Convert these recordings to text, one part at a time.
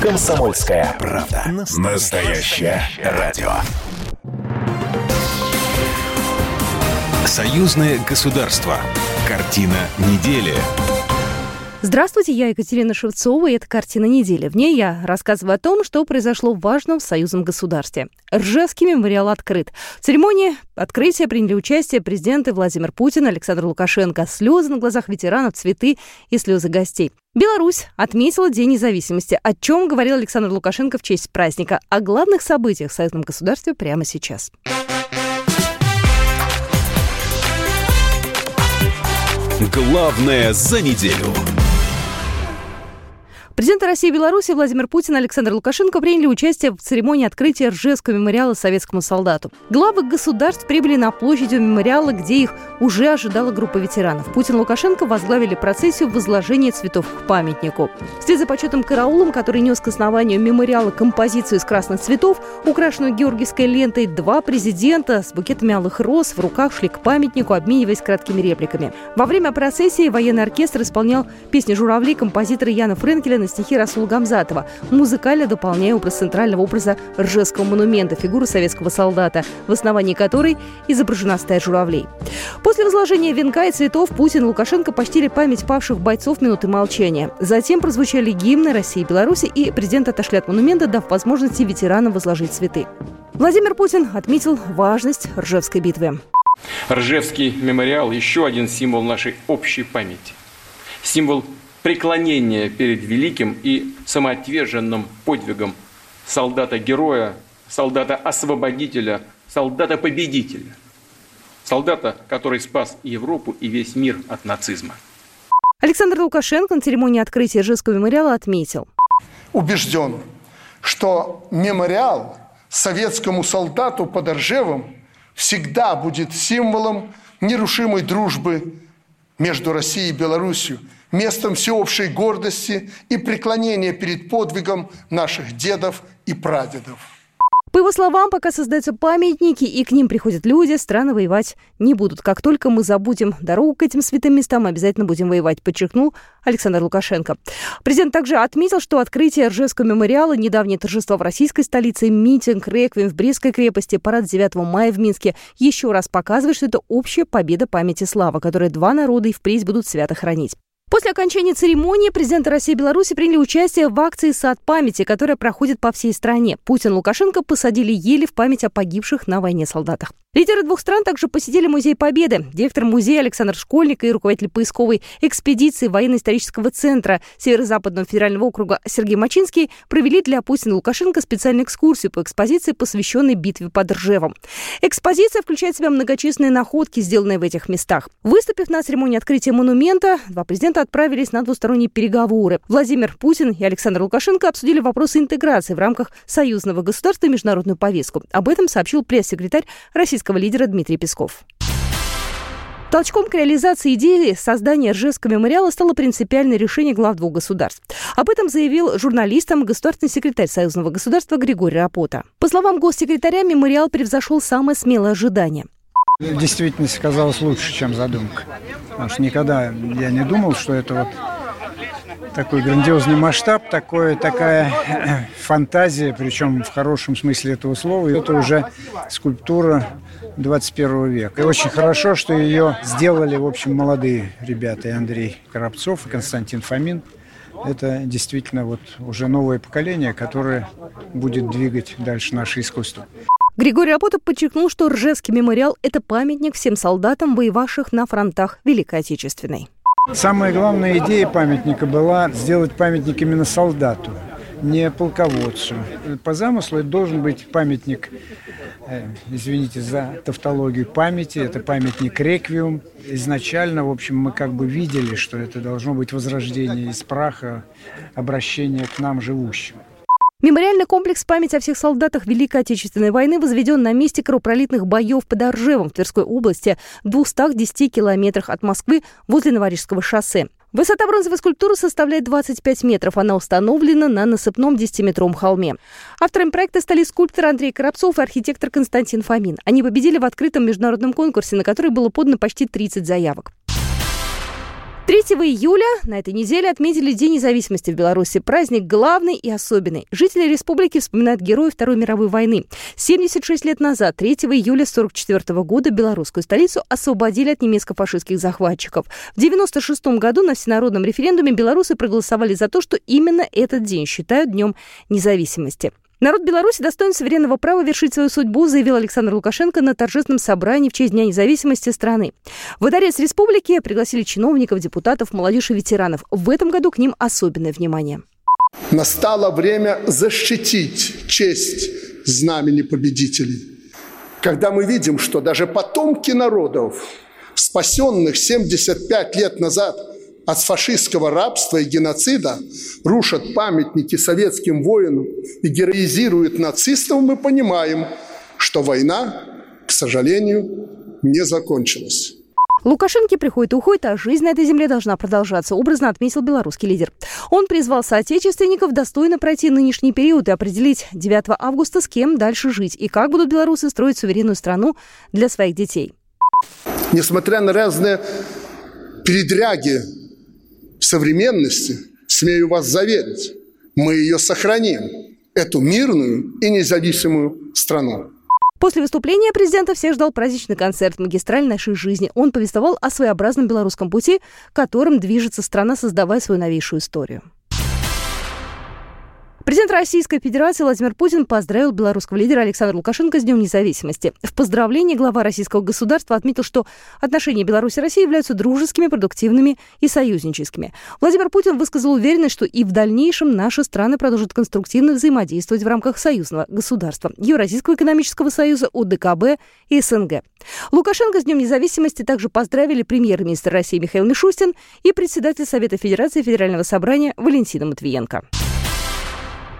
Комсомольская правда. Настоящее радио. Союзное государство. Картина недели. Здравствуйте, я Екатерина Шевцова, и это «Картина недели». В ней я рассказываю о том, что произошло в важном союзном государстве. Ржевский мемориал открыт. В церемонии открытия приняли участие президенты Владимир Путин, Александр Лукашенко. Слезы на глазах ветеранов, цветы и слезы гостей. Беларусь отметила День независимости, о чем говорил Александр Лукашенко в честь праздника. О главных событиях в союзном государстве прямо сейчас. Главное за неделю. Президенты России и Беларуси Владимир Путин и Александр Лукашенко приняли участие в церемонии открытия Ржевского мемориала советскому солдату. Главы государств прибыли на площадь у мемориала, где их уже ожидала группа ветеранов. Путин и Лукашенко возглавили процессию возложения цветов к памятнику. Вслед за почетным караулом, который нес к основанию мемориала композицию из красных цветов, украшенную георгиевской лентой, два президента с букетами алых роз в руках шли к памятнику, обмениваясь краткими репликами. Во время процессии военный оркестр исполнял песни журавли композитора Яна Френкеля на стихи Расула Гамзатова, музыкально дополняя образ центрального образа Ржевского монумента, фигуру советского солдата, в основании которой изображена стая журавлей. После возложения венка и цветов Путин и Лукашенко почтили память павших бойцов минуты молчания. Затем прозвучали гимны России и Беларуси, и президент отошли от монумента, дав возможности ветеранам возложить цветы. Владимир Путин отметил важность Ржевской битвы. Ржевский мемориал – еще один символ нашей общей памяти. Символ преклонение перед великим и самоотверженным подвигом солдата-героя, солдата-освободителя, солдата-победителя. Солдата, который спас Европу и весь мир от нацизма. Александр Лукашенко на церемонии открытия Ижевского мемориала отметил. Убежден, что мемориал советскому солдату под Ржевом всегда будет символом нерушимой дружбы между Россией и Беларусью – местом всеобщей гордости и преклонения перед подвигом наших дедов и прадедов. По его словам, пока создаются памятники и к ним приходят люди, страны воевать не будут. Как только мы забудем дорогу к этим святым местам, обязательно будем воевать, подчеркнул Александр Лукашенко. Президент также отметил, что открытие Ржевского мемориала, недавнее торжество в российской столице, митинг, реквием в Брестской крепости, парад 9 мая в Минске еще раз показывает, что это общая победа памяти слава, которую два народа и впредь будут свято хранить. После окончания церемонии президенты России и Беларуси приняли участие в акции «Сад памяти», которая проходит по всей стране. Путин и Лукашенко посадили ели в память о погибших на войне солдатах. Лидеры двух стран также посетили Музей Победы. Директор музея Александр Школьник и руководитель поисковой экспедиции военно-исторического центра Северо-Западного федерального округа Сергей Мачинский провели для Путина и Лукашенко специальную экскурсию по экспозиции, посвященной битве под Ржевом. Экспозиция включает в себя многочисленные находки, сделанные в этих местах. Выступив на церемонии открытия монумента, два президента отправились на двусторонние переговоры. Владимир Путин и Александр Лукашенко обсудили вопросы интеграции в рамках союзного государства и международную повестку. Об этом сообщил пресс-секретарь российского российского лидера Дмитрий Песков. Толчком к реализации идеи создания Ржевского мемориала стало принципиальное решение глав двух государств. Об этом заявил журналистам государственный секретарь Союзного государства Григорий Рапота. По словам госсекретаря, мемориал превзошел самое смелое ожидание. В действительности казалось лучше, чем задумка. Потому что никогда я не думал, что это вот такой грандиозный масштаб, такое, такая фантазия, причем в хорошем смысле этого слова. И это уже скульптура 21 века. И очень хорошо, что ее сделали, в общем, молодые ребята. И Андрей Коробцов, и Константин Фомин. Это действительно вот уже новое поколение, которое будет двигать дальше наше искусство. Григорий Рапота подчеркнул, что Ржевский мемориал – это памятник всем солдатам, воевавших на фронтах Великой Отечественной. Самая главная идея памятника была сделать памятник именно солдату, не полководцу. По замыслу это должен быть памятник, э, извините за тавтологию, памяти, это памятник реквиум. Изначально, в общем, мы как бы видели, что это должно быть возрождение из праха, обращение к нам живущим. Мемориальный комплекс памяти о всех солдатах Великой Отечественной войны возведен на месте кровопролитных боев под Оржевом в Тверской области, в 210 километрах от Москвы возле Новорижского шоссе. Высота бронзовой скульптуры составляет 25 метров. Она установлена на насыпном 10-метровом холме. Авторами проекта стали скульптор Андрей Коробцов и архитектор Константин Фомин. Они победили в открытом международном конкурсе, на который было подано почти 30 заявок. 3 июля на этой неделе отметили День независимости в Беларуси. Праздник главный и особенный. Жители республики вспоминают героев Второй мировой войны. 76 лет назад, 3 июля 1944 года, белорусскую столицу освободили от немецко-фашистских захватчиков. В 1996 году на всенародном референдуме белорусы проголосовали за то, что именно этот день считают Днем независимости. Народ Беларуси достоин суверенного права вершить свою судьбу, заявил Александр Лукашенко на торжественном собрании в честь Дня независимости страны. В дворец республики пригласили чиновников, депутатов, молодежь и ветеранов. В этом году к ним особенное внимание. Настало время защитить честь знамени победителей. Когда мы видим, что даже потомки народов, спасенных 75 лет назад – от фашистского рабства и геноцида, рушат памятники советским воинам и героизируют нацистов, мы понимаем, что война, к сожалению, не закончилась. Лукашенко приходит и уходит, а жизнь на этой земле должна продолжаться, образно отметил белорусский лидер. Он призвал соотечественников достойно пройти нынешний период и определить 9 августа, с кем дальше жить и как будут белорусы строить суверенную страну для своих детей. Несмотря на разные передряги в современности, смею вас заверить, мы ее сохраним, эту мирную и независимую страну. После выступления президента всех ждал праздничный концерт «Магистраль нашей жизни». Он повествовал о своеобразном белорусском пути, которым движется страна, создавая свою новейшую историю. Президент Российской Федерации Владимир Путин поздравил белорусского лидера Александра Лукашенко с Днем независимости. В поздравлении глава российского государства отметил, что отношения Беларуси и России являются дружескими, продуктивными и союзническими. Владимир Путин высказал уверенность, что и в дальнейшем наши страны продолжат конструктивно взаимодействовать в рамках союзного государства, Евразийского экономического союза, ОДКБ и СНГ. Лукашенко с Днем независимости также поздравили премьер-министр России Михаил Мишустин и председатель Совета Федерации Федерального собрания Валентина Матвиенко.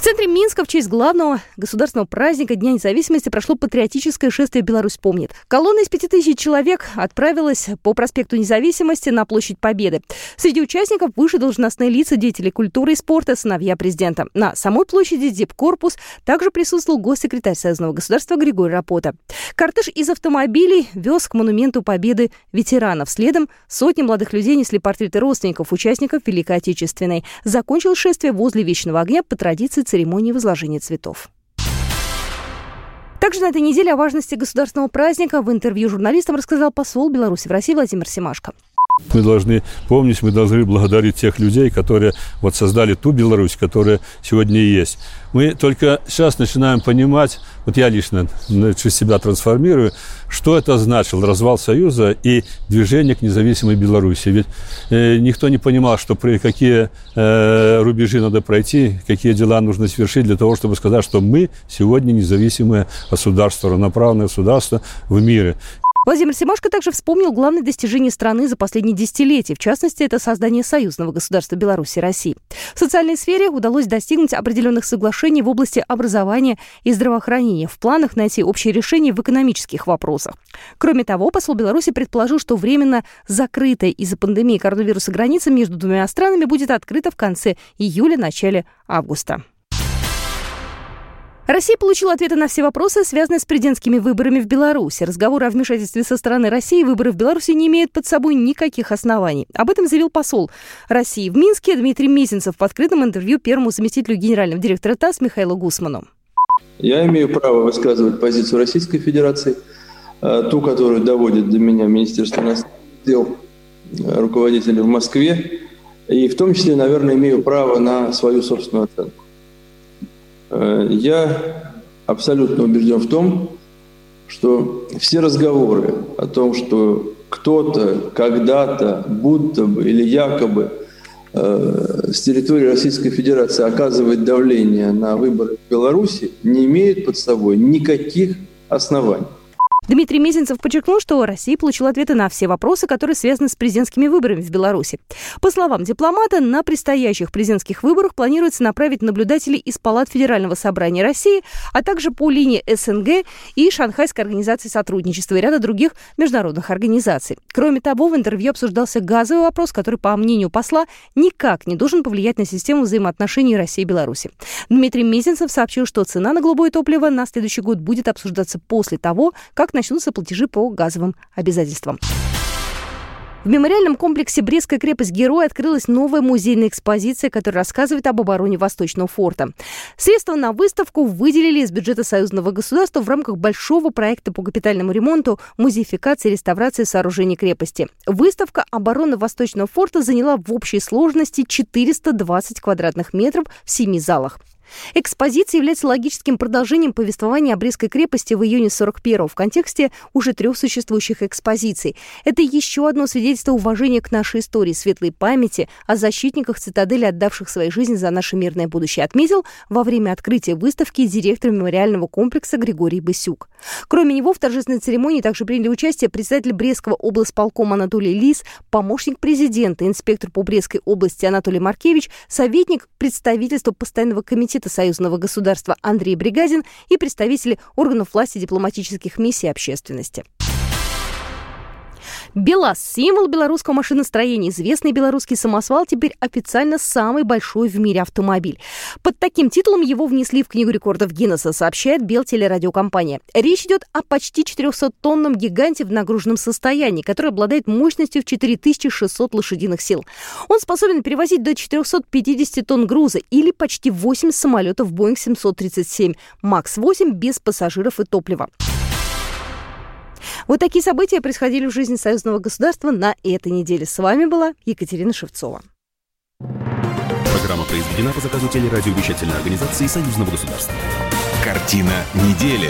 В центре Минска в честь главного государственного праздника Дня независимости прошло патриотическое шествие «Беларусь помнит». Колонна из пяти тысяч человек отправилась по проспекту Независимости на площадь Победы. Среди участников выше должностные лица, деятели культуры и спорта, сыновья президента. На самой площади Дипкорпус также присутствовал госсекретарь Союзного государства Григорий Рапота. Кортеж из автомобилей вез к монументу Победы ветеранов. Следом сотни молодых людей несли портреты родственников, участников Великой Отечественной. Закончил шествие возле Вечного огня по традиции церемонии возложения цветов. Также на этой неделе о важности государственного праздника в интервью журналистам рассказал посол Беларуси в России Владимир Семашко. Мы должны помнить, мы должны благодарить тех людей, которые вот создали ту Беларусь, которая сегодня есть. Мы только сейчас начинаем понимать, вот я лично через себя трансформирую, что это значил развал Союза и движение к независимой Беларуси. Ведь э, никто не понимал, что при какие э, рубежи надо пройти, какие дела нужно свершить для того, чтобы сказать, что мы сегодня независимое государство, равноправное государство в мире. Владимир Семашко также вспомнил главное достижение страны за последние десятилетия. В частности, это создание союзного государства Беларуси и России. В социальной сфере удалось достигнуть определенных соглашений в области образования и здравоохранения. В планах найти общее решение в экономических вопросах. Кроме того, посол Беларуси предположил, что временно закрытая из-за пандемии коронавируса граница между двумя странами будет открыта в конце июля-начале августа. Россия получила ответы на все вопросы, связанные с президентскими выборами в Беларуси. Разговоры о вмешательстве со стороны России выборы в Беларуси не имеют под собой никаких оснований. Об этом заявил посол России в Минске Дмитрий Мезенцев в открытом интервью первому заместителю генерального директора ТАСС Михаилу Гусману. Я имею право высказывать позицию Российской Федерации, э, ту, которую доводит до меня Министерство иностранных дел, э, руководители в Москве, и в том числе, наверное, имею право на свою собственную оценку. Э, я абсолютно убежден в том, что все разговоры о том, что кто-то когда-то, будто бы или якобы э, с территории Российской Федерации оказывает давление на выборы в Беларуси, не имеют под собой никаких оснований. Дмитрий Мезенцев подчеркнул, что Россия получила ответы на все вопросы, которые связаны с президентскими выборами в Беларуси. По словам дипломата, на предстоящих президентских выборах планируется направить наблюдателей из Палат Федерального собрания России, а также по линии СНГ и Шанхайской организации сотрудничества и ряда других международных организаций. Кроме того, в интервью обсуждался газовый вопрос, который, по мнению посла, никак не должен повлиять на систему взаимоотношений России и Беларуси. Дмитрий Мезенцев сообщил, что цена на голубое топливо на следующий год будет обсуждаться после того, как начнутся платежи по газовым обязательствам. В мемориальном комплексе «Брестская крепость Герой» открылась новая музейная экспозиция, которая рассказывает об обороне Восточного форта. Средства на выставку выделили из бюджета союзного государства в рамках большого проекта по капитальному ремонту, музеификации и реставрации сооружений крепости. Выставка обороны Восточного форта заняла в общей сложности 420 квадратных метров в семи залах. Экспозиция является логическим продолжением повествования о Брестской крепости в июне 41 в контексте уже трех существующих экспозиций. Это еще одно свидетельство уважения к нашей истории, светлой памяти о защитниках цитадели, отдавших свои жизни за наше мирное будущее, отметил во время открытия выставки директор мемориального комплекса Григорий Бысюк. Кроме него в торжественной церемонии также приняли участие председатель Брестского облсполкома Анатолий Лис, помощник президента, инспектор по Брестской области Анатолий Маркевич, советник представительства постоянного комитета Комитета союзного государства Андрей Бригадин и представители органов власти дипломатических миссий общественности. БелАЗ – символ белорусского машиностроения. Известный белорусский самосвал теперь официально самый большой в мире автомобиль. Под таким титулом его внесли в Книгу рекордов Гиннесса, сообщает Белтелерадиокомпания. Речь идет о почти 400-тонном гиганте в нагруженном состоянии, который обладает мощностью в 4600 лошадиных сил. Он способен перевозить до 450 тонн груза или почти 8 самолетов Boeing 737 МАКС-8 без пассажиров и топлива. Вот такие события происходили в жизни союзного государства на этой неделе. С вами была Екатерина Шевцова. Программа произведена по заказу телерадиовещательной организации союзного государства. Картина недели.